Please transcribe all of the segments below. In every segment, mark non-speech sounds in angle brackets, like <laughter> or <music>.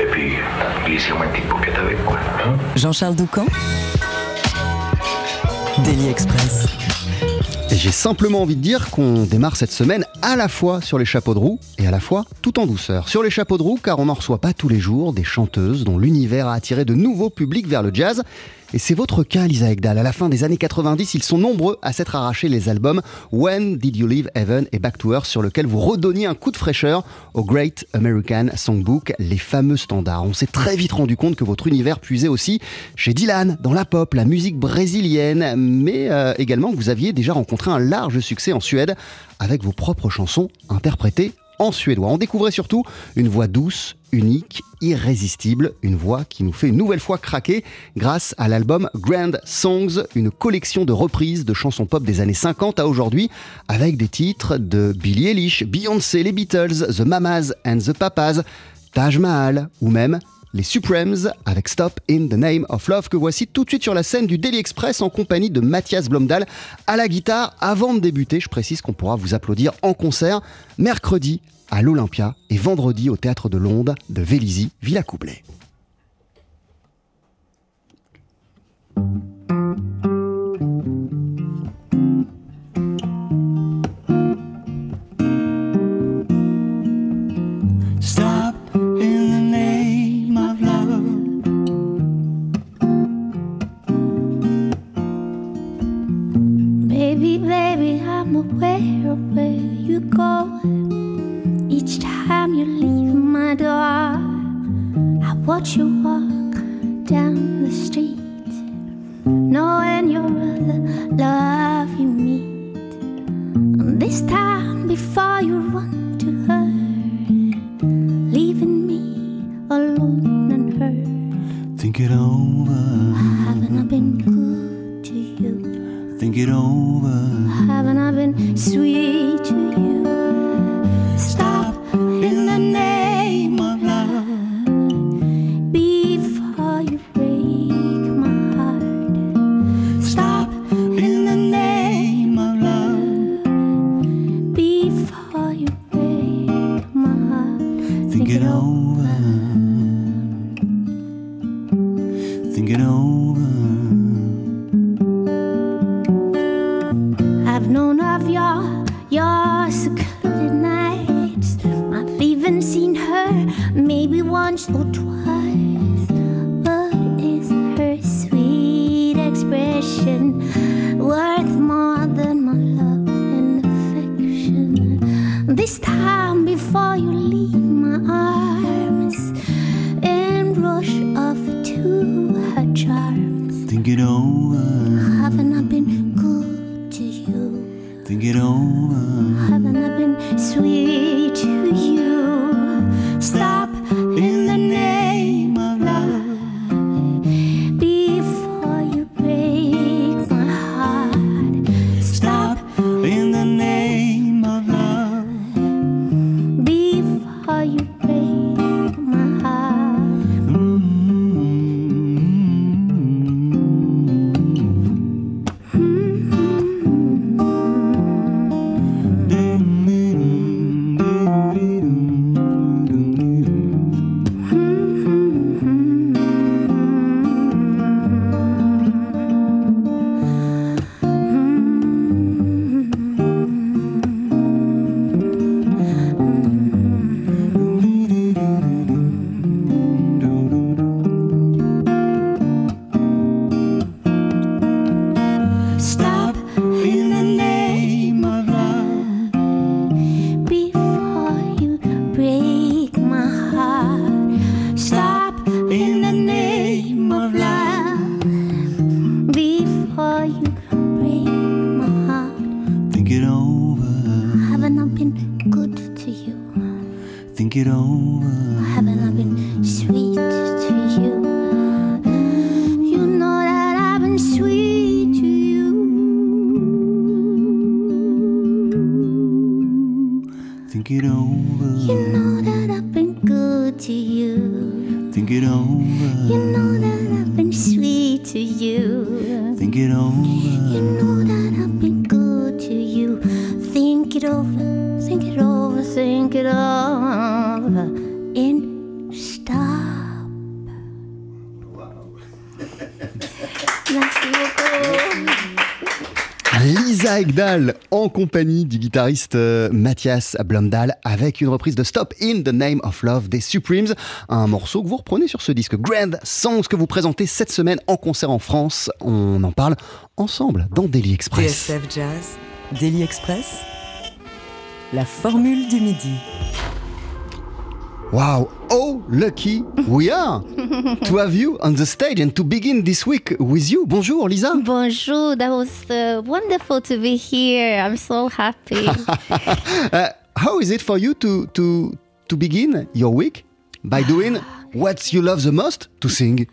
Et puis, glissez-moi une petite avec, hein. Jean-Charles Doucan Daily Express. Et j'ai simplement envie de dire qu'on démarre cette semaine à la fois sur les chapeaux de roue et à la fois tout en douceur. Sur les chapeaux de roue, car on n'en reçoit pas tous les jours des chanteuses dont l'univers a attiré de nouveaux publics vers le jazz. Et c'est votre cas, Lisa Egdal. À la fin des années 90, ils sont nombreux à s'être arrachés les albums When Did You Leave Heaven et Back to Earth, sur lequel vous redonniez un coup de fraîcheur au Great American Songbook, les fameux standards. On s'est très vite rendu compte que votre univers puisait aussi chez Dylan, dans la pop, la musique brésilienne, mais euh, également que vous aviez déjà rencontré un large succès en Suède avec vos propres chansons interprétées en suédois. On découvrait surtout une voix douce, unique, irrésistible, une voix qui nous fait une nouvelle fois craquer grâce à l'album Grand Songs, une collection de reprises de chansons pop des années 50 à aujourd'hui, avec des titres de Billie Eilish, Beyoncé, les Beatles, The Mamas and the Papas, Taj Mahal ou même les Supremes avec Stop in the Name of Love que voici tout de suite sur la scène du Daily Express en compagnie de Mathias Blomdahl à la guitare. Avant de débuter, je précise qu'on pourra vous applaudir en concert mercredi à l'Olympia et vendredi au Théâtre de Londres de Vélizy, Villacoublay. Stop in the name of love. Baby, baby, I'm aware of where you go. Watch you walk down the street, knowing you're the love you meet. And this time, before you run to her, leaving me alone and hurt. Think it over. It over, think it over, think it over. And stop. Merci beaucoup. Lisa Egdal en compagnie du guitariste euh, Mathias Blomdahl avec une reprise de Stop in the Name of Love des Supremes, un morceau que vous reprenez sur ce disque Grand Songs que vous présentez cette semaine en concert en France. On en parle ensemble dans Daily Express. TSF Jazz, Daily Express, la formule du midi. Wow, oh lucky we are <laughs> to have you on the stage and to begin this week with you. Bonjour Lisa. Bonjour, that was uh, wonderful to be here. I'm so happy. <laughs> Uh, how is it for you to to to begin your week? By doing <gasps> what you love the most to sing?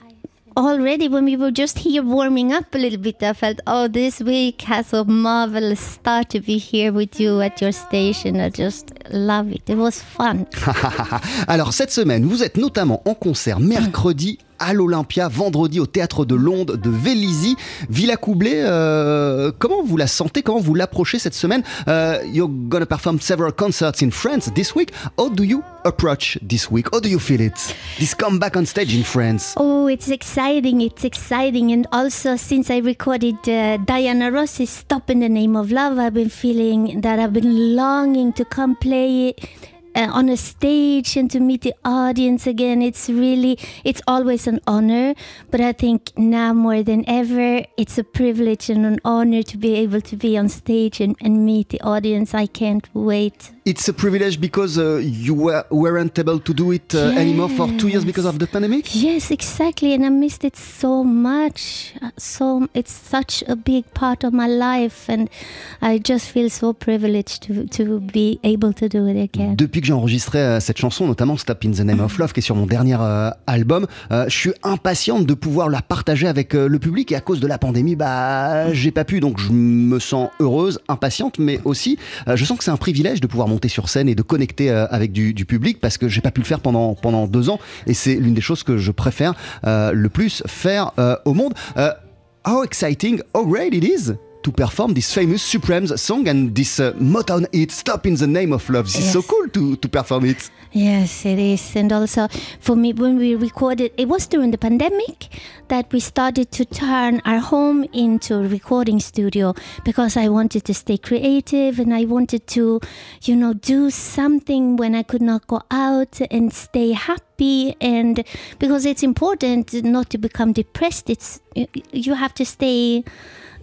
Already, when we were just here warming up a little bit, I felt, oh, this week has a marvelous start to be here with you at your station. I just love it. It was fun. <laughs> Alors cette semaine, vous êtes notamment en concert mercredi à l'Olympia, vendredi au Théâtre de Londres de Vélizy. Villa Coublé, euh, comment vous la sentez? Comment vous l'approchez cette semaine? Euh, You're gonna perform several concerts in France this week. How do you approach this week? How do you feel it? This comeback on stage in France. Oh, it's exciting. It's exciting. And also, since I recorded uh, Diana Ross's Stop in the Name of Love, I've been feeling that I've been longing to come play it. Uh, on a stage and to meet the audience again it's really it's always an honor. But i think now more than ever it's a privilege and an honor to be able to be on stage and, and meet the audience. I can't wait It's a privilege because uh, you were, weren't able to do it uh, anymore for two years because of the pandemic? Yes, exactly, and I missed it so much. Uh, So it's such a big part of my life, and I just feel so privileged to to be able to do it again. Depuis que j'ai enregistré euh, cette chanson, notamment Stop in the Name of Love, qui est sur mon dernier euh, album, euh, je suis impatiente de pouvoir la partager avec le public. Et à cause de la pandémie, bah, j'ai pas pu. Donc je me sens heureuse, impatiente, mais aussi, je sens que c'est un privilège de pouvoir monter sur scène et de connecter euh, avec du, public parce que j'ai pas pu le faire pendant pendant deux ans. Et c'est l'une des choses que je préfère euh, le plus faire euh, au monde. How exciting, how great it is to perform this famous Supremes song and this uh, Motown hit Stop in the Name of Love. This is so cool to, to perform it. Yes, it is, and also for me, when we recorded, it was during the pandemic that we started to turn our home into a recording studio because I wanted to stay creative and I wanted to, you know, do something when I could not go out and stay happy and because it's important not to become depressed. It's you have to stay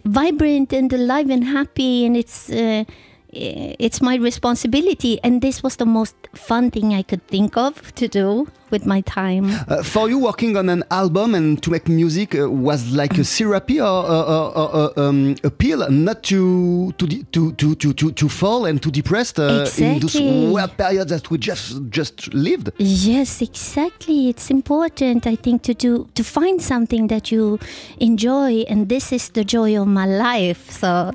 vibrant and alive and happy and it's uh, it's my responsibility and this was the most fun thing i could think of to do with my time Uh, for you, working on an album and to make music uh, was like a therapy or, or, or, or um, a pill, not to to, to, to, to, to, to fall and to depressed uh, in those Exactly. weird periods that we just just lived. yes exactly it's important i think to do to find something that you enjoy and this is the joy of my life so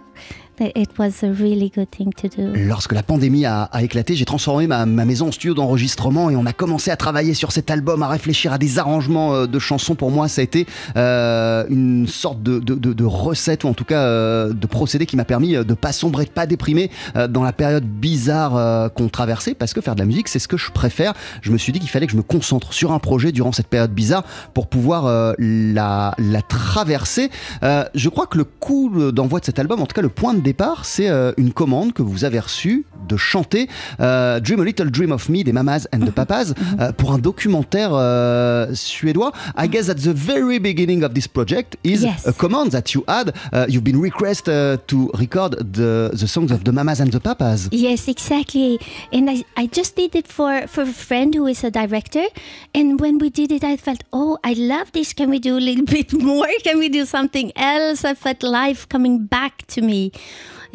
Lorsque la pandémie a, éclaté, j'ai transformé ma, ma maison en studio d'enregistrement et on a commencé à travailler sur cet album, à réfléchir à des arrangements euh, de chansons. Pour moi, ça a été euh, une sorte de, recette ou en tout cas euh, de procédé qui m'a permis de pas sombrer, de pas déprimer dans la période bizarre qu'on traversait parce que faire de la musique, c'est ce que je préfère. Je me suis dit qu'il fallait que je me concentre sur un projet durant cette période bizarre pour pouvoir la, la traverser. Je crois que le coup d'envoi de cet album, en tout cas le point de départ, c'est euh, une commande que vous avez reçue de chanter euh, Dream a Little Dream of Me des Mamas and the Papas <laughs> euh, pour un documentaire euh, suédois. I guess at the very beginning of this project is Yes. a command that you had. Uh, you've been requested uh, to record the, the songs of the Mamas and the Papas. Yes, exactly. And I, I just did it for, for a friend who is a director. And when we did it, I felt, oh, I love this. Can we do a little <laughs> bit more? Can we do something else? I felt life coming back to me.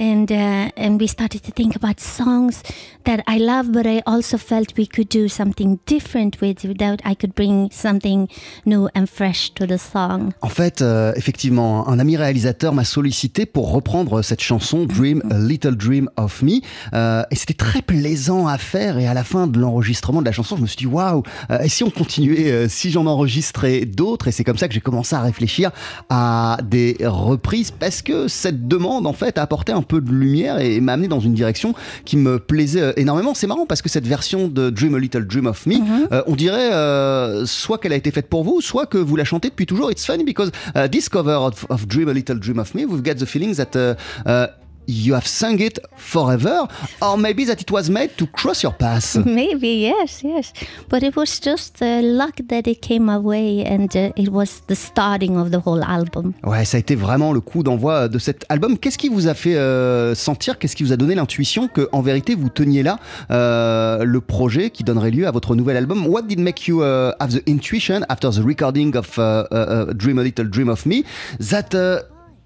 And uh, and we started to think about songs that I love, but I also felt we could do something different with without I could bring something new and fresh to the song. En fait, euh, effectivement, un ami réalisateur m'a sollicité pour reprendre cette chanson Dream a Little Dream of Me. Euh, et c'était très plaisant à faire. Et à la fin de l'enregistrement de la chanson, je me suis dit waouh, euh, et si on continuait, euh, si j'en enregistrais d'autres? Et c'est comme ça que j'ai commencé à réfléchir à des reprises parce que cette demande, en fait, a apporté un peu de lumière et m'a amené dans une direction qui me plaisait euh, énormément. C'est marrant parce que cette version de Dream a Little Dream of Me, euh, on dirait euh, soit qu'elle a été faite pour vous, soit que vous la chantez depuis toujours. It's funny because uh, this cover of, of Dream a Little Dream of Me, we've got the feeling that uh, uh, you have sung it forever, or maybe that it was made to cross your path. <laughs> Maybe yes, yes, but it was just uh, luck that it came my way, and uh, it was the starting of the whole album. Ouais, ça a été vraiment le coup d'envoi de cet album. Qu'est-ce qui vous a fait euh, sentir, qu'est-ce qui vous a donné l'intuition que, en vérité, vous teniez là euh, le projet qui donnerait lieu à votre nouvel album? What did make you uh, have the intuition after the recording of uh, uh, uh, Dream a Little Dream of Me that uh,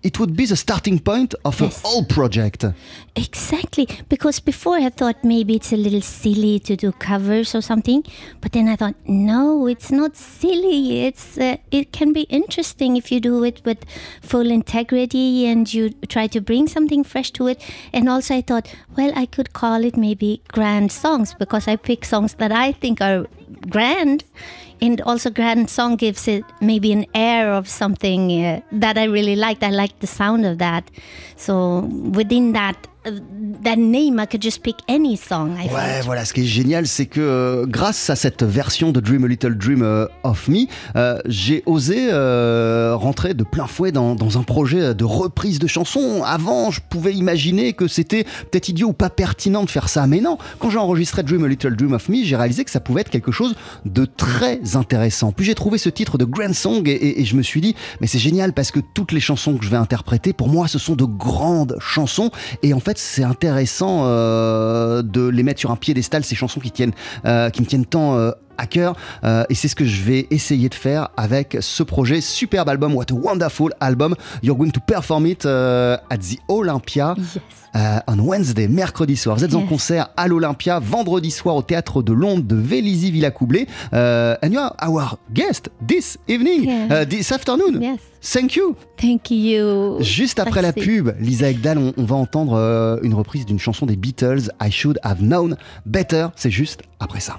it would be the starting point of Yes. a whole project? Exactly, because before I thought maybe it's a little silly to do covers or something, but then I thought no, it's not silly. It's uh, it can be interesting if you do it with full integrity and you try to bring something fresh to it. And also I thought, well, I could call it maybe grand songs because I pick songs that I think are grand. And also, grand song gives it maybe an air of something uh, that I really liked. I liked the sound of that. So within that that name, I could just pick any song. I Ouais, voilà, ce qui est génial, c'est que euh, grâce à cette version de Dream a Little Dream euh, of Me, euh, j'ai osé rentrer de plein fouet dans, dans un projet de reprise de chansons. Avant, je pouvais imaginer que c'était peut-être idiot ou pas pertinent de faire ça, mais non. Quand j'ai enregistré Dream a Little Dream of Me, j'ai réalisé que ça pouvait être quelque chose de très intéressant. Puis j'ai trouvé ce titre de Grand Song et, et- et je me suis dit, mais c'est génial parce que toutes les chansons que je vais interpréter, pour moi, ce sont de grandes chansons. Et en fait, c'est intéressant euh, de les mettre sur un piédestal, ces chansons qui, tiennent, euh, qui me tiennent tant euh, à cœur. Euh, et c'est ce que je vais essayer de faire avec ce projet. Superbe album, what a wonderful album. You're going to perform it euh, at the Olympia. Yes. Euh, on Wednesday, mercredi soir. Vous êtes en concert à l'Olympia, vendredi soir au théâtre de Londres de Vélizy Villacoublay. Euh, and you are our guest this evening, this afternoon. Yes. Thank you. Thank you. Juste après la pub, Lisa Ekdal, on, on va entendre euh, une reprise d'une chanson des Beatles, I Should Have Known Better. C'est juste après ça.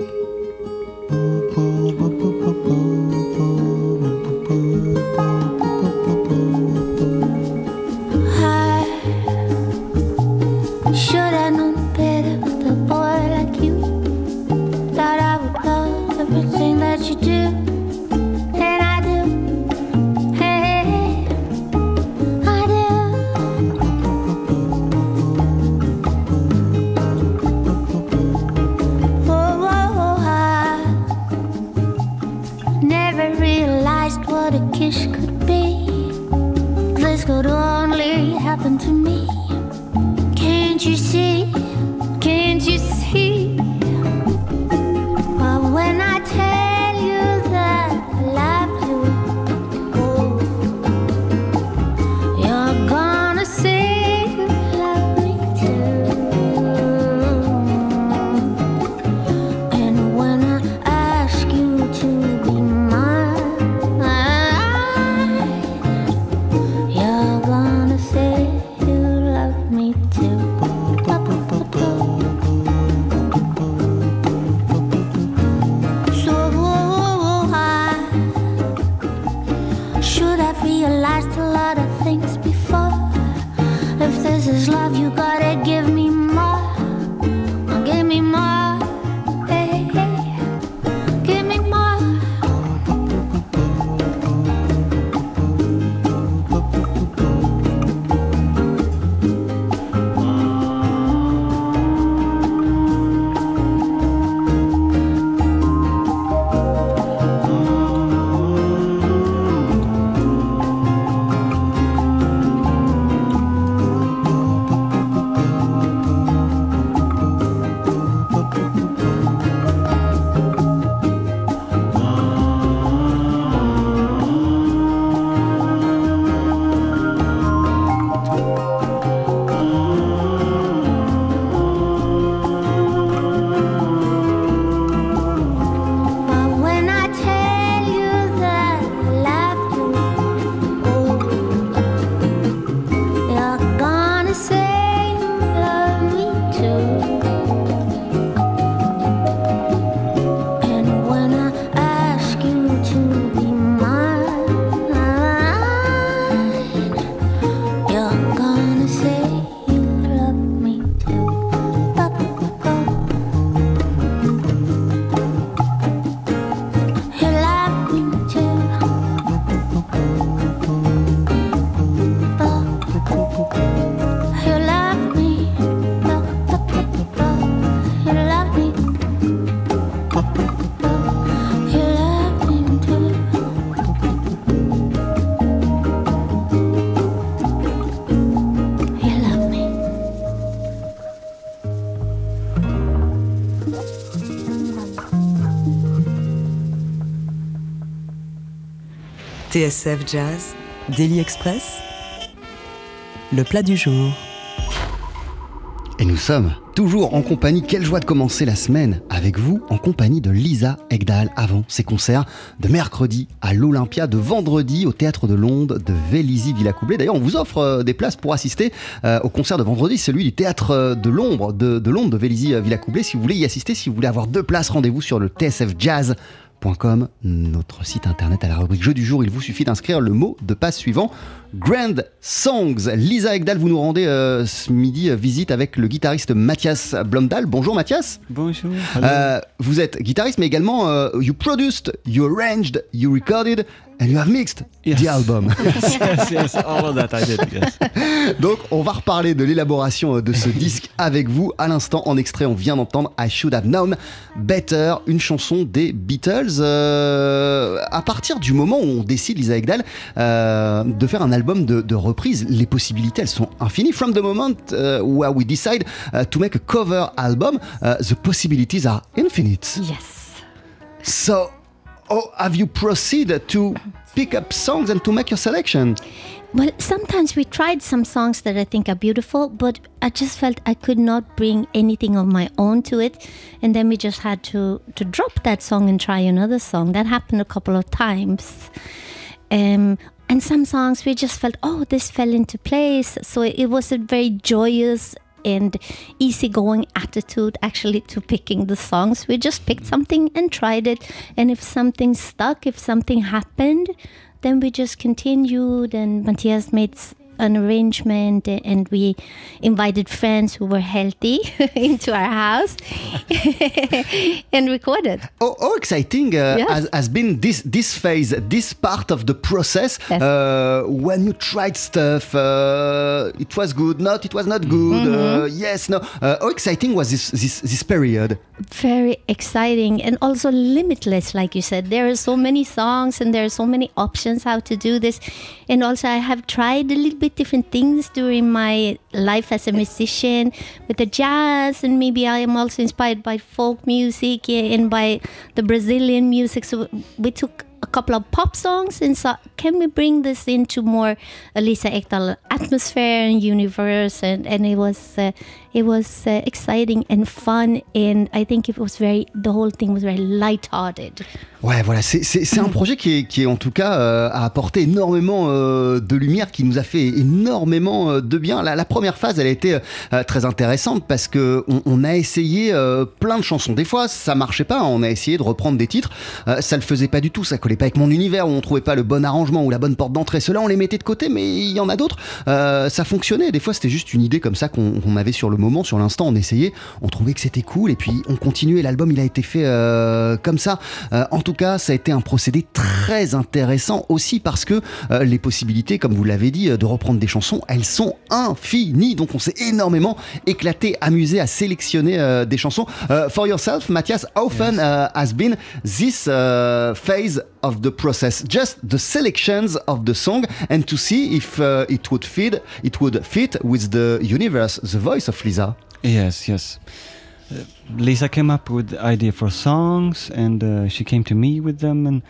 TSF Jazz, Daily Express, le plat du jour. Et nous sommes toujours en compagnie, quelle joie de commencer la semaine avec vous, en compagnie de Lisa Egdal avant ses concerts de mercredi à l'Olympia, de vendredi au Théâtre de Londres de Vélizy Villacoublay. D'ailleurs, on vous offre euh, des places pour assister euh, au concert de vendredi, celui du Théâtre euh, de l'Ombre de, Londres de Vélizy Villacoublay. Si vous voulez y assister, si vous voulez avoir deux places, rendez-vous sur le TSF Jazz notre site internet à la rubrique jeu du jour. Il vous suffit d'inscrire le mot de passe suivant Grand Songs. Lisa Egdal, vous nous rendez euh, ce midi euh, visite avec le guitariste Mathias Blomdahl. Bonjour Mathias. Bonjour. Euh, vous êtes guitariste, mais également euh, you produced, you arranged, you recorded and you have mixed Yes. the album. <laughs> yes, yes, yes, all of that I did, yes. <laughs> Donc, on va reparler de l'élaboration de ce <laughs> disque avec vous. À l'instant, en extrait, on vient d'entendre I Should Have Known Better, une chanson des Beatles. À partir du moment où on décide, Lisa Egdal, euh, de faire un album de, de reprise, les possibilités, elles sont infinies. From the moment uh, where we decide uh, to make a cover album, uh, the possibilities are infinite. Yes. So, oh, have you proceeded to pick up songs and to make your selection? Well, sometimes we tried some songs that I think are beautiful, but I just felt I could not bring anything of my own to it, and then we just had to to drop that song and try another song. That happened a couple of times, um, and some songs we just felt, oh, this fell into place. So it was a very joyous and easygoing attitude actually to picking the songs. We just picked something and tried it, and if something stuck, if something happened, then we just continued and Matthias made an arrangement and we invited friends who were healthy <laughs> into our house <laughs> and recorded. Oh, how exciting uh, Yes. has, has been this this phase, this part of the process Yes. uh, when you tried stuff. Uh, it was good, not it was not good. Mm-hmm. Uh, yes, no. Uh, how exciting was this this this period? Very exciting and also limitless, like you said. There are so many songs and there are so many options how to do this. And also, I have tried a little bit different things during my life as a musician with the jazz, and maybe I am also inspired by folk music and by the Brazilian music. So we took a couple of pop songs and so can we bring this into more Elisa Ekdahl atmosphere and universe and, and it was uh, it was uh, exciting and fun and I think it was very the whole thing was very light-hearted Ouais, voilà, c'est- un projet qui est, qui est en tout cas euh, a apporté énormément euh, de lumière, qui nous a fait énormément euh, de bien. La, la première phase, elle a été euh, très intéressante parce que on, on a essayé euh, plein de chansons. Des fois, ça marchait pas. On a essayé de reprendre des titres, ça le faisait pas du tout, ça collait pas avec mon univers, où on trouvait pas le bon arrangement ou la bonne porte d'entrée. Ceux-là, on les mettait de côté, mais il y en a d'autres. ça fonctionnait. Des fois, c'était juste une idée comme ça qu'on qu'on avait sur le moment, sur l'instant. On essayait, on trouvait que c'était cool, et puis on continuait. L'album, il a été fait euh, comme ça. Euh, en tout cas, ça a été un procédé très intéressant aussi parce que euh, les possibilités, comme vous l'avez dit, de reprendre des chansons, elles sont infinies. Donc, on s'est énormément éclaté, amusé à sélectionner des chansons. For yourself, Matthias, how often uh, has been this uh, phase of the process? Just the selections of the song and to see if uh, it would fit, it would fit with the universe, the voice of Lisa. Yes, yes. Uh, Lisa came up with the idea for songs, and uh, she came to me with them. And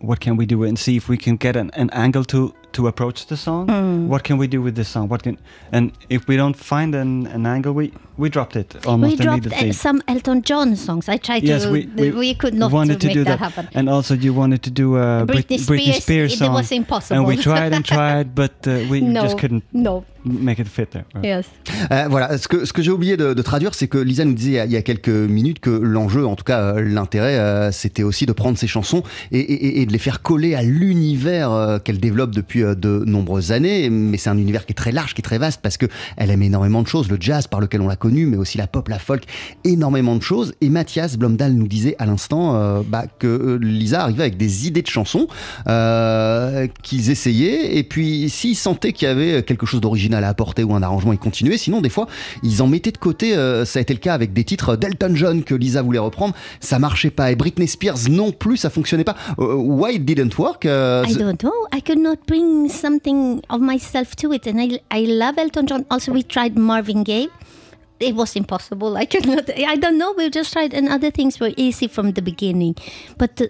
what can we do? And see if we can get an, an angle to to approach the song. Mm. What can we do with this song? What can and if we don't find an, an angle, we we dropped it. We almost dropped immediately. uh, some Elton John songs. I tried yes, to we, we, could not wanted to, make do that, that, happen. And also you wanted to do a Brit- Britney Britney Spears, Spears it song, was impossible. and we tried and <laughs> tried, but uh, we no just couldn't no. make it fit there. yes. Euh, voilà, ce que, ce que j'ai oublié de, de traduire, c'est que Lisa nous disait il y a- il y a quelques minutes que l'enjeu, en tout cas euh, l'intérêt, euh, c'était aussi de prendre ces chansons et, et- et de les faire coller à l'univers euh, qu'elle développe depuis euh, de nombreuses années. Mais c'est un univers qui est très large, qui est très vaste, parce que elle aime énormément de choses, le jazz par lequel on l'a connu, mais aussi la pop, la folk, énormément de choses. Et Mathias Blomdahl nous disait à l'instant euh, bah, que euh, Lisa arrivait avec des idées de chansons euh, qu'ils essayaient, et puis s'ils sentaient qu'il y avait quelque chose d'original à apporter ou un arrangement, ils continuaient. Sinon, des fois, ils en mettaient de côté. euh, ça a été le cas avec des titres d'Elton John que Lisa voulait reprendre. Ça marchait pas. Et Britney Spears non plus, ça fonctionnait pas. Euh, why it didn't work? I don't know. I could not bring something of myself to it, and I I love Elton John. Also, we tried Marvin Gaye. It was impossible. I could not. I don't know. We just tried, and other things were easy from the beginning. But uh,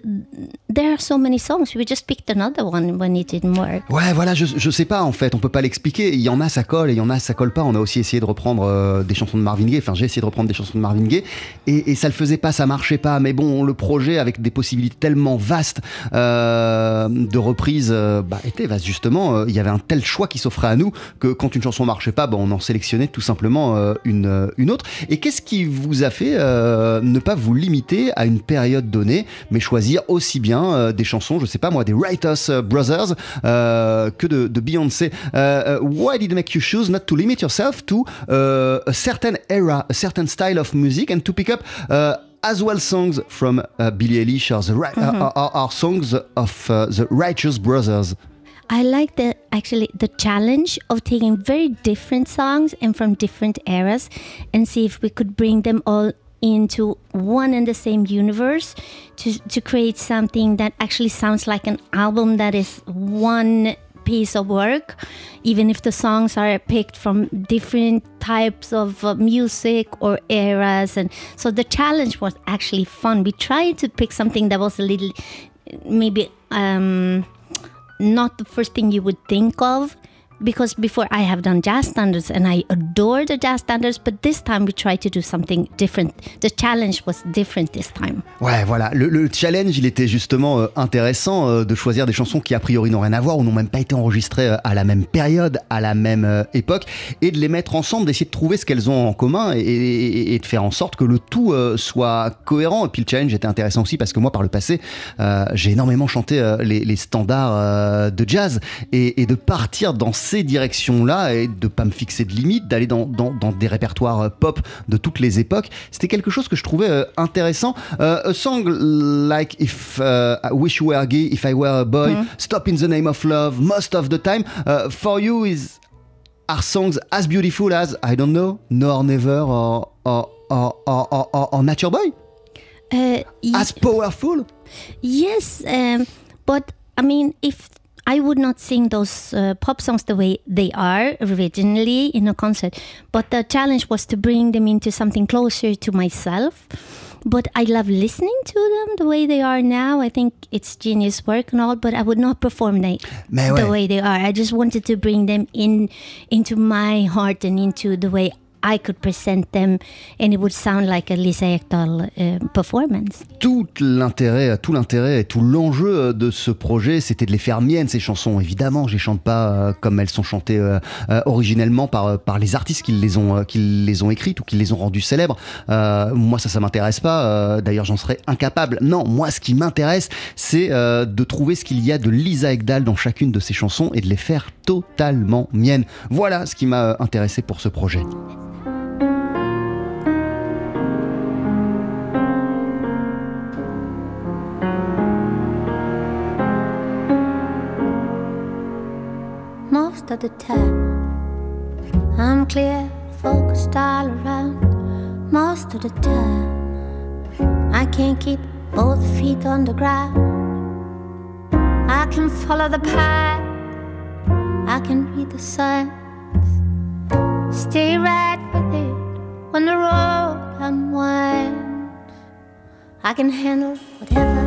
there are so many songs. We just picked another one when it didn't work. Ouais, voilà, je, je sais pas en fait, on peut pas l'expliquer. Il y en a, ça colle, et il y en a, ça colle pas. On a aussi essayé de reprendre euh, des chansons de Marvin Gaye. Enfin, j'ai essayé de reprendre des chansons de Marvin Gaye, et, et ça le faisait pas, ça marchait pas. Mais bon, le projet avec des possibilités tellement vastes euh, de reprise euh, bah, était vaste justement. Il y avait un tel choix qui s'offrait à nous que quand une chanson marchait pas, bah, on en sélectionnait tout simplement une, euh, une autre. Et qu'est-ce qui vous a fait euh, ne pas vous limiter à une période donnée, mais choisir aussi bien euh, des chansons, je sais pas moi, des Writers Brothers que de, de Beyoncé? Uh, Why did it make you choose not to limit yourself to uh, a certain era, a certain style of music, and to pick up uh, as well songs from uh, Billie Eilish or, the, ri- uh, or, or songs of the Righteous Brothers? I like the actually the challenge of taking very different songs and from different eras and see if we could bring them all into one and the same universe to to create something that actually sounds like an album that is one piece of work even if the songs are picked from different types of uh, music or eras. And so the challenge was actually fun. We tried to pick something that was a little maybe um not the first thing you would think of because before I have done jazz standards and I adore the jazz standards, but this time we tried to do something different. The challenge was different this time. Ouais, voilà. Le, le challenge, il était justement euh, intéressant euh, de choisir des chansons qui a priori n'ont rien à voir ou n'ont même pas été enregistrées euh, à la même période, à la même euh, époque, et de les mettre ensemble, d'essayer de trouver ce qu'elles ont en commun et, et- et de faire en sorte que le tout euh, soit cohérent. Et puis le challenge était intéressant aussi parce que moi, par le passé, euh, j'ai énormément chanté les, les standards de jazz et, et de partir dans directions-là et de pas me fixer de limites, d'aller dans, dans- dans des répertoires euh, pop de toutes les époques, c'était quelque chose que je trouvais euh, intéressant. Euh, a song like If uh, I Wish You Were Gay, If I Were a Boy, Stop in the Name of Love, Most of the Time, uh, for you is are songs as beautiful as I don't know, No or Never or or or, or, or, Nature Boy, Uh, as powerful? yes, um, but I mean, if I would not sing those uh, pop songs the way they are originally in a concert, but the challenge was to bring them into something closer to myself. But I love listening to them the way they are now. I think it's genius work and all, but I would not perform they, the way they are. I just wanted to bring them in into my heart and into the way I could present them, and it would sound like a Lisa uh, performance. tout l'intérêt, tout l'intérêt et tout l'enjeu de ce projet, c'était de les faire miennes ces chansons. Évidemment, je les chante pas euh, comme elles sont chantées euh, euh, originellement par par les artistes qui les ont qui les ont écrites ou qui les ont rendues célèbres. Moi, ça, ça m'intéresse pas. D'ailleurs, j'en serais incapable. Non, moi, ce qui m'intéresse, c'est de trouver ce qu'il y a de Lisa Ekdahl dans chacune de ces chansons et de les faire totalement miennes. Voilà ce qui m'a intéressé pour ce projet. Most of the time. I'm clear, focused all around. Most of the time, I can't keep both feet on the ground. I can follow the path, I can read the signs. Stay right with it when the road unwinds. I can handle whatever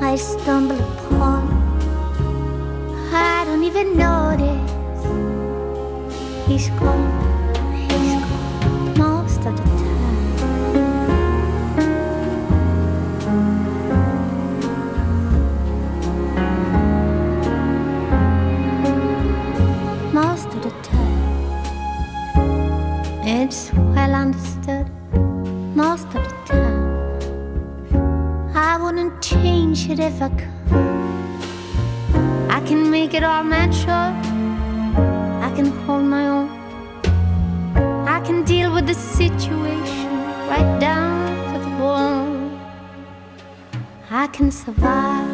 I stumble upon. I don't even notice. He's gone, he's gone most of the time. Most of the time, it's well understood. Most of the time, I wouldn't change it if I could. Make it all. I can hold my own. I can deal with the situation right down to the bone. I can survive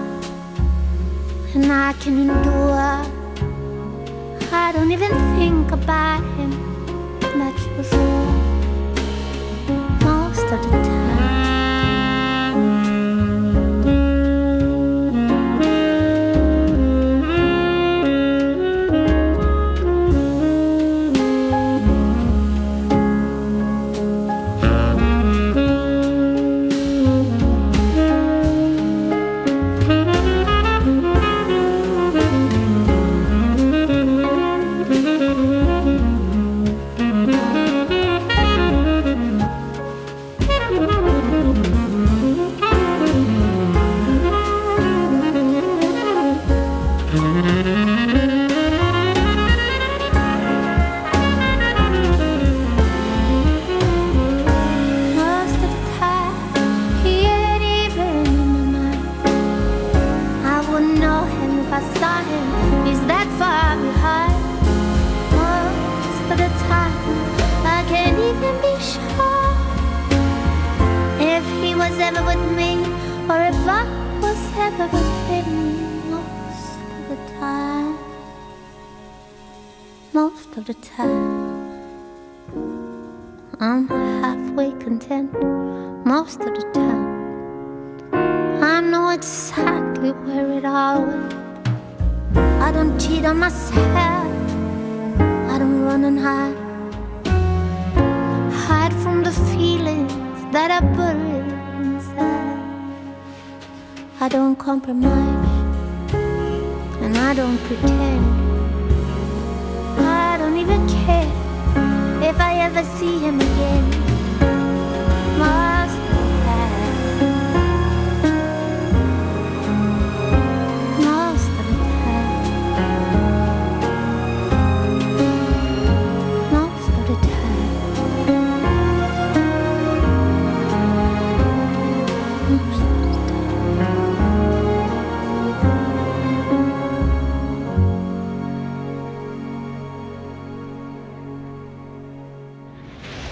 and I can endure. I don't even think about him. Sure. Most of the time.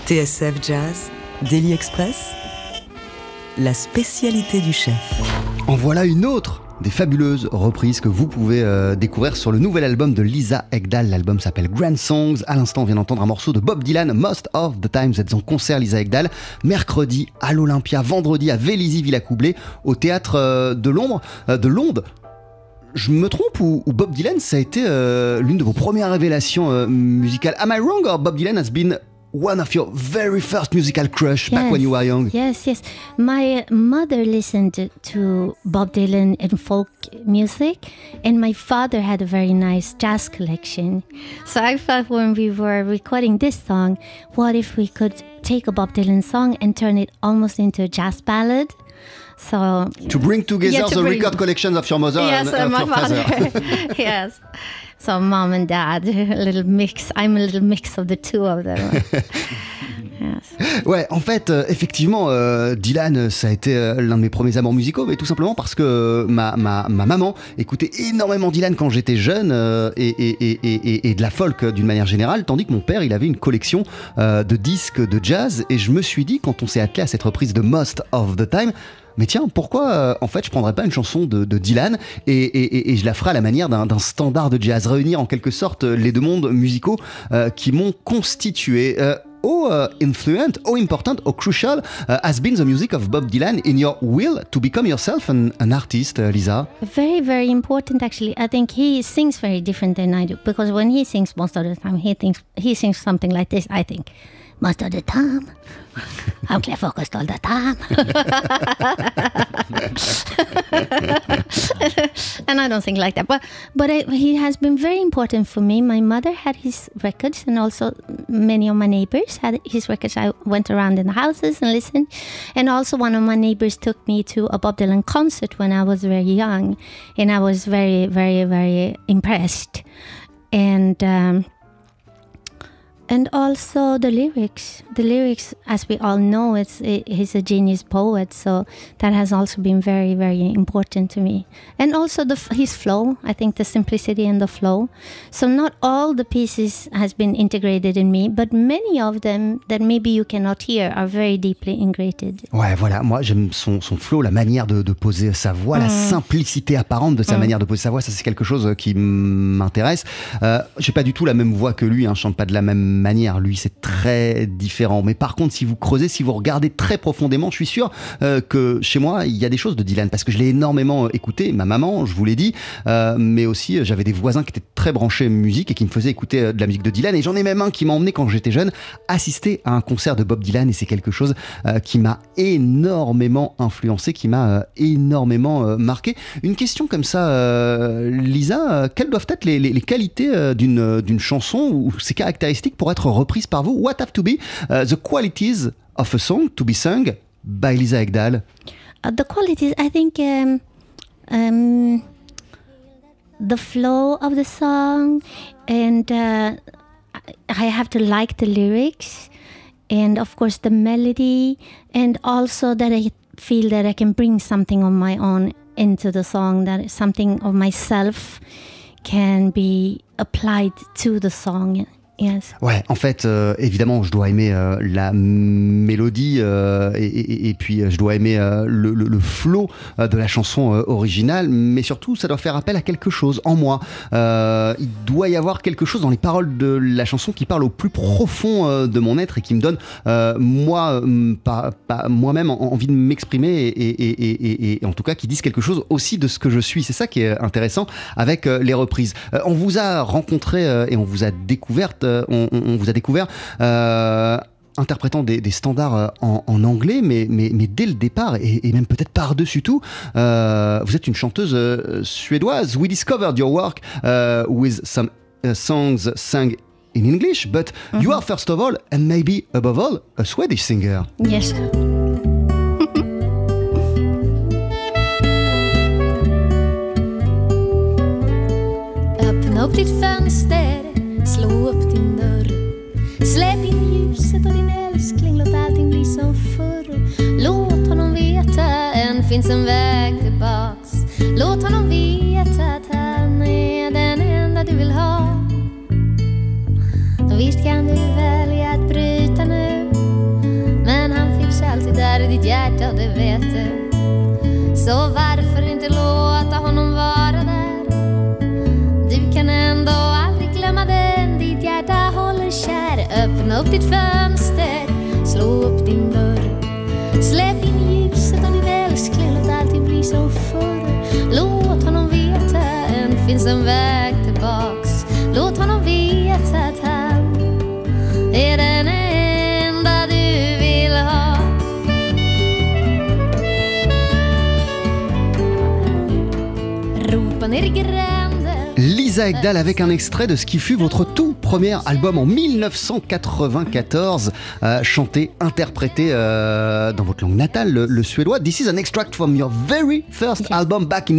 TSF Jazz, Daily Express, la spécialité du chef. En voilà une autre des fabuleuses reprises que vous pouvez euh, découvrir sur le nouvel album de Lisa Egdal. L'album s'appelle Grand Songs. À l'instant, on vient d'entendre un morceau de Bob Dylan, Most of the Time. Vous êtes en concert, Lisa Egdal, mercredi à l'Olympia, vendredi à Vélizy Villacoublay, au théâtre euh, de l'ombre euh, de Londres. Je me trompe ou, ou Bob Dylan, ça a été l'une de vos premières révélations musicales Am I wrong or Bob Dylan has been one of your very first musical crush back when you were young? Yes, yes. My mother listened to, Bob Dylan and folk music, and my father had a very nice jazz collection. So I thought when we were recording this song, what if we could take a Bob Dylan song and turn it almost into a jazz ballad? So To bring together Yeah, to the bring- record collections of your mother yes, and uh, of my father. <laughs> <laughs> yes. So mom and dad, a little mix. I'm a little mix of the two of them. <laughs> yes. Ouais, en fait, euh, effectivement, euh, Dylan, ça a été euh, l'un de mes premiers amours musicaux, mais tout simplement parce que ma, ma, ma maman écoutait énormément Dylan quand j'étais jeune et, et, et, et, et de la folk d'une manière générale, tandis que mon père, il avait une collection de disques de jazz, et je me suis dit, quand on s'est attelé à cette reprise de Most of the Time, mais tiens, pourquoi euh, en fait je prendrais pas une chanson de, Dylan et, et- je la ferai à la manière d'un standard de jazz, réunir en quelque sorte euh, les deux mondes musicaux euh, qui m'ont constitué. Euh, How uh, influent, how important, how crucial uh, has been the music of Bob Dylan in your will to become yourself an, artist, Lisa? Very, very important actually. I think he sings very different than I do because when he sings most of the time, he thinks he sings something like this. I think most of the time, I'm clear focused all the time, <laughs> and I don't think like that. But but I, he has been very important for me. My mother had his records, and also many of my neighbors had his records. I went around in the houses and listened, and also one of my neighbors took me to a Bob Dylan concert when I was very young, and I was very, very, very impressed, and. Um, and also the lyrics. The lyrics as we all know it's he's a genius poet so that has also been very very important to me. And also the his flow i think the simplicity and the flow. So not all the pieces has been integrated in me but many of them that maybe you cannot hear are very deeply integrated Ouais, voilà, moi j'aime son, son flow, la manière de, de poser sa voix, la simplicité apparente de sa manière de poser sa voix, ça c'est quelque chose qui m'intéresse. Euh, J'ai pas du tout la même voix que lui, hein, je chante pas de la même manière, lui c'est très différent. Mais par contre, si vous creusez, si vous regardez très profondément, je suis sûr euh, que chez moi il y a des choses de Dylan parce que je l'ai énormément écouté. Ma maman, je vous l'ai dit, euh, mais aussi euh, j'avais des voisins qui étaient très branchés musique et qui me faisaient écouter de la musique de Dylan. Et j'en ai même un qui m'a emmené quand j'étais jeune assister à un concert de Bob Dylan et c'est quelque chose qui m'a énormément influencé, qui m'a énormément marqué. Une question comme ça, Lisa, quelles doivent être les, les- qualités d'une chanson ou ses caractéristiques pour être reprise par vous What have to be uh, the qualities of a song to be sung by Lisa Egdal Uh, the qualities, I think, um, um, the flow of the song, and uh, I have to like the lyrics, and of course the melody, and also that I feel that I can bring something of my own into the song, that something of myself can be applied to the song. Ouais, en fait, euh, évidemment, je dois aimer euh, la mélodie euh, et, puis je dois aimer le, le, le flow de la chanson originale, mais surtout, ça doit faire appel à quelque chose en moi. Il doit y avoir quelque chose dans les paroles de la chanson qui parle au plus profond de mon être et qui me donne, moi, moi-même, en- envie de m'exprimer et, en tout cas qui disent quelque chose aussi de ce que je suis. C'est ça qui est intéressant avec les reprises. On vous a rencontré et on vous a découverte, on, on- vous a découvert. euh, interprétant des, des standards euh, en, en anglais, mais, mais, mais dès le départ, et, et même peut-être par-dessus tout, euh, vous êtes une chanteuse euh, suédoise. We discovered your work uh, with some uh, songs sung in English, but you are first of all, and maybe above all, a Swedish singer. Yes. Slå upp din dörr. Släpp in ljuset och din älskling, låt allting bli som förr. Låt honom veta, än finns en väg tillbaks. Låt honom veta att han är den enda du vill ha. Visst kan du välja att bryta nu, men han finns alltid där i ditt hjärta det vet du. Så varför inte låta honom vara där? Du kan ändå upp ditt fönster, slå upp din dörr. Släpp in ljuset låt. Låt en han Lisa Ekdahl avec un extrait de ce qui fut votre tout premier album en 1994, euh, chanté, interprété euh, dans votre langue natale, le, le suédois. This is an extract from your very first album back in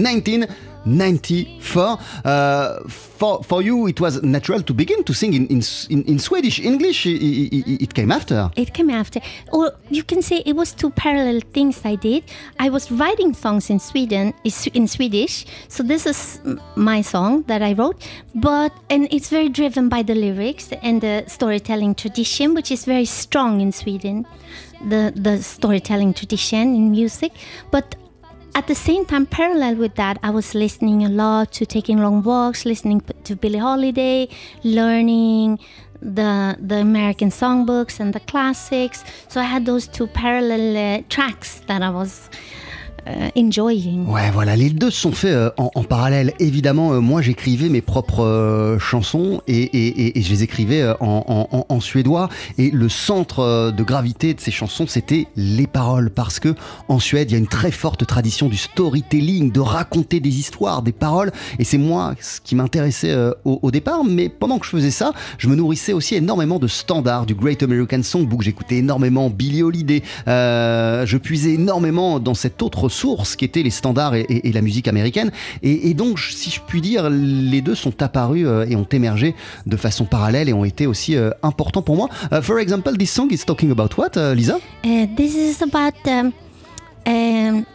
1994. Uh, for, for you, it was natural to begin to sing in, in, in, Swedish. English, i- i- i- it came after. It came after. Or you can say it was two parallel things I did. I was writing songs in Sweden, in Swedish. So this is my song that I wrote, but and it's very driven by the lyrics and the storytelling tradition, which is very strong in Sweden. The the storytelling tradition in music, but at the same time, parallel with that, I was listening a lot to taking long walks, listening to Billie Holiday, learning the the American songbooks and the classics. So I had those two parallel uh, tracks that I was enjoying. Ouais, voilà, les deux sont faits euh, en, parallèle. Évidemment, euh, moi j'écrivais mes propres euh, chansons et, je les écrivais euh, en, suédois. Et le centre euh, de gravité de ces chansons, c'était les paroles. Parce que en Suède, il y a une très forte tradition du storytelling, de raconter des histoires, des paroles. Et c'est moi ce qui m'intéressait euh, au, au départ. Mais pendant que je faisais ça, je me nourrissais aussi énormément de standards du Great American Songbook. J'écoutais énormément Billie Holiday. Euh, je puisais énormément dans cette autre source qui était les standards et, et- et la musique américaine. Et, et donc, si je puis dire, les deux sont apparus euh, et ont émergé de façon parallèle et ont été aussi euh, importants pour moi. Uh, for example, this song is talking about what, uh, Lisa? Uh, this is about um, um,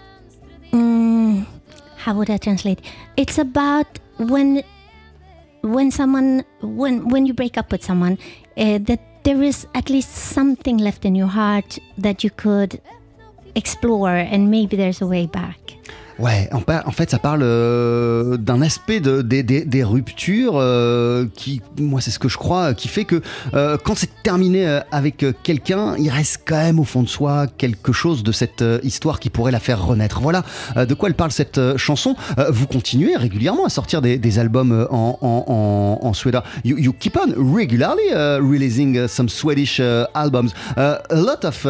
how would I translate? It's about when when someone when when you break up with someone uh, that there is at least something left in your heart that you could explore and maybe there's a way back. Ouais, en, fait, ça parle euh, d'un aspect de, des- ruptures euh, qui, moi, c'est ce que je crois, qui fait que euh, quand c'est terminé avec quelqu'un, il reste quand même au fond de soi quelque chose de cette histoire qui pourrait la faire renaître. Voilà de quoi elle parle cette chanson. Vous continuez régulièrement à sortir des, albums en, en, suédois. You, keep on regularly releasing some Swedish albums. A lot of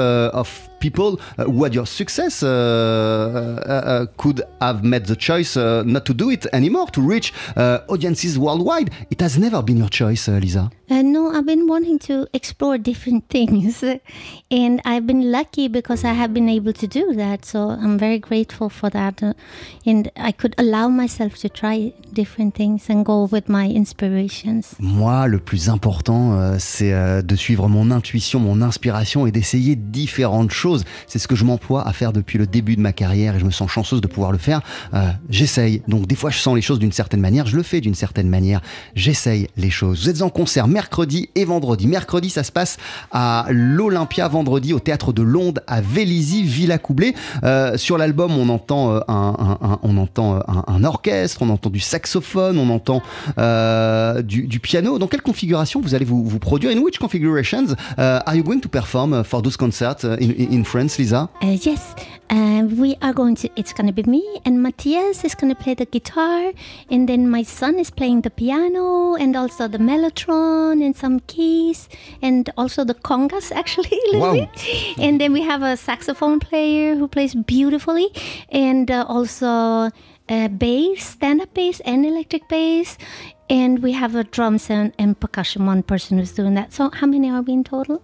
people uh, who had your success uh, uh, could have made the choice not to do it anymore to reach audiences worldwide. It has never been your choice, Lisa. Uh, no, I've been wanting to explore different <laughs> things, and I've been lucky because I have been able to do that. So I'm very grateful for that, uh, and I could allow myself to try different things and go with my inspirations. Moi, le plus important, euh, c'est euh, de suivre mon intuition, mon inspiration et d'essayer différentes choses. C'est ce que je m'emploie à faire depuis le début de ma carrière et je me sens chanceuse de pouvoir le faire. Euh, J'essaye. Donc des fois, je sens les choses d'une certaine manière, je le fais d'une certaine manière. J'essaye les choses. Vous êtes en concert mercredi et vendredi. Mercredi, ça se passe à l'Olympia, vendredi au théâtre de Londres à Vélizy, Villa Coublé. Euh, sur l'album, on entend, euh, un, on entend euh, un, orchestre, on entend du saxophone, on entend du, piano. Dans quelle configuration vous allez vous, produire? In which configurations uh, are you going to perform uh, for those concerts uh, in, France, Lisa? Yes, uh, we are going to. It's going to be me and Matthias is going to play the guitar, and then my son is playing the piano and also the mellotron and some keys, and also the congas <laughs> actually. a little Wow. bit. And then we have a saxophone player who plays beautifully, and uh, also uh, bass, stand-up bass, and electric bass. And we have a drums and, and percussion. One person who's doing that. So how many are we in total?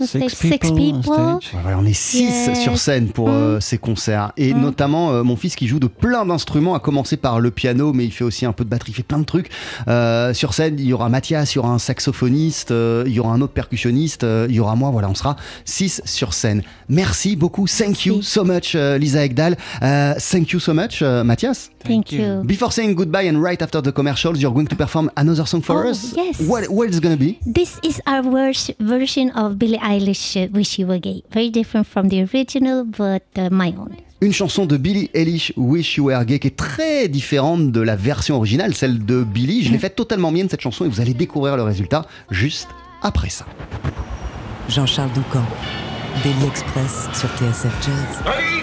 On Six stage? Six people on people. est six Yes. sur scène pour euh, Mm. ces concerts. Et Mm. notamment, euh, mon fils qui joue de plein d'instruments, à commencer par le piano, mais il fait aussi un peu de batterie, il fait plein de trucs. Euh, sur scène, il y aura Mathias, il y aura un saxophoniste, euh, il y aura un autre percussionniste, euh, il y aura moi. Voilà, on sera six sur scène. Merci beaucoup. Thank you so much, euh, Lisa Ekdal. Euh, thank you so much, euh, Mathias. Thank you. Before saying goodbye and right after the commercials, you're going to perform another song for Oh, us. yes. What, what is going to be? This is our vers- version of Billie Eilish "Wish You Were Gay." Very different from the original, but uh, my own. Une chanson de Billie Eilish, Wish You Were Gay, qui est très différente de la version originale, celle de Billie. Je l'ai faite totalement mienne cette chanson et vous allez découvrir le résultat juste après ça. Jean-Charles Doucan, Daily Express sur TSF Jazz. Allez,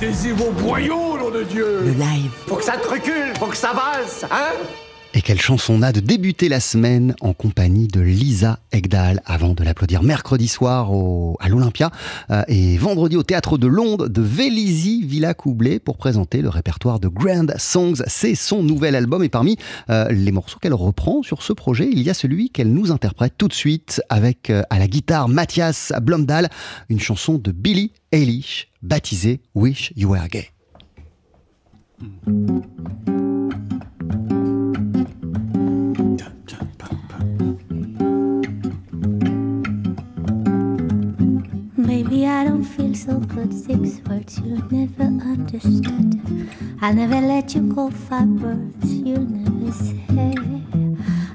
Mettez-y vos boyaux, nom de Dieu Le live. Faut que ça te recule, faut que ça valse, hein? Et quelle chanson on a de débuter la semaine en compagnie de Lisa Egdal avant de l'applaudir mercredi soir à l'Olympia euh, et vendredi au théâtre de Londres de Vélizy Villa Coublé pour présenter le répertoire de Grand Songs. C'est son nouvel album et parmi euh, les morceaux qu'elle reprend sur ce projet, il y a celui qu'elle nous interprète tout de suite avec euh, à la guitare Mathias Blomdahl, une chanson de Billie Eilish baptisée Wish You Were Gay. I don't feel so good. Six words you'll never understood. I'll never let you go. Five words you'll never say.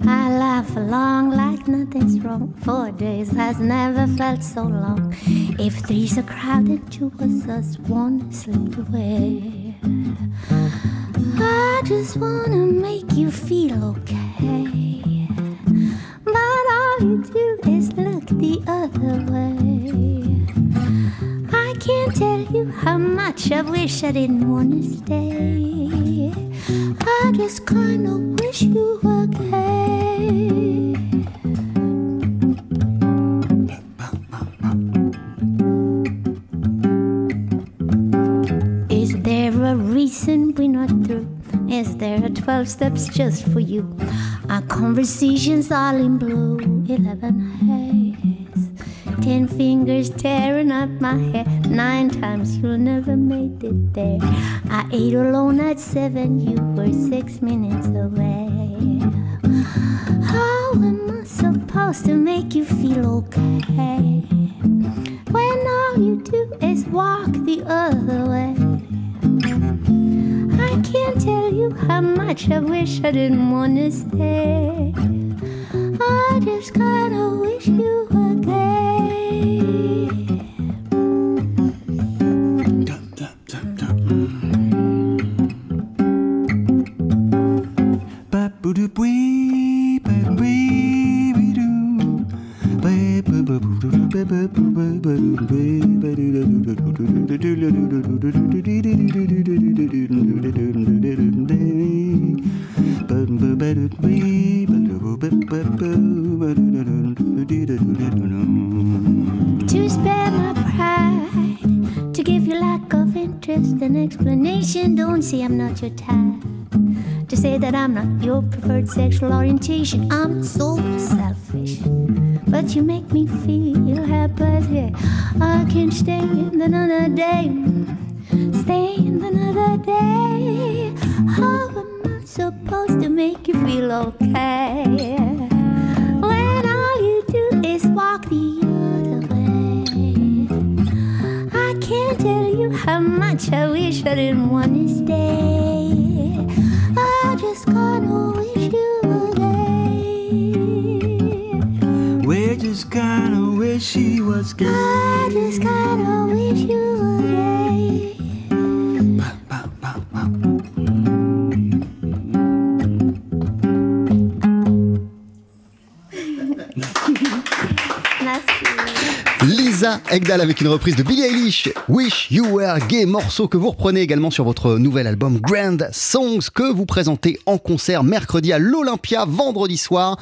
I laugh along like nothing's wrong. Four days has never felt so long. If three's a crowd and two was us, one slipped away. I just wanna make you feel okay. But all you do is look the other way. I can't tell you how much I wish I didn't wanna stay. I just kinda wish you were gay. Is there a reason we're not through? Is there a 12 steps just for you? Our conversations all in blue, 11 haze. Ten fingers tearing up my hair. Nine times you'll never made it there. I ate alone at seven, you were six minutes away. How am I supposed to make you feel okay? When all you do is walk the other way. I can't tell you how much I wish I didn't wanna stay. I just kinda wish you were gay. That I'm not your preferred sexual orientation. I'm so selfish. But you make me feel happy. I can't stand another day. Stand another day. How am I supposed to make you feel okay? When all you do is walk the other way. I can't tell you how much I wish I didn't want to stay. Kinda wish you were there. We just kinda wish she was gay. I just kinda Egdal avec une reprise de Billie Eilish, Wish You Were Gay, morceau que vous reprenez également sur votre nouvel album Grand Songs que vous présentez en concert mercredi à l'Olympia, vendredi soir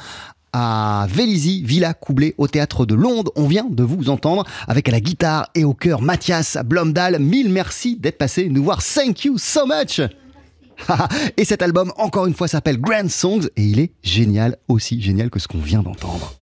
à Vélizy, Villa Coublé, au théâtre de Londres. On vient de vous entendre avec à la guitare et au chœur Mathias Blomdahl. Mille merci d'être passé nous voir. Thank you so much. <laughs> et cet album, encore une fois, s'appelle Grand Songs et il est génial, aussi génial que ce qu'on vient d'entendre.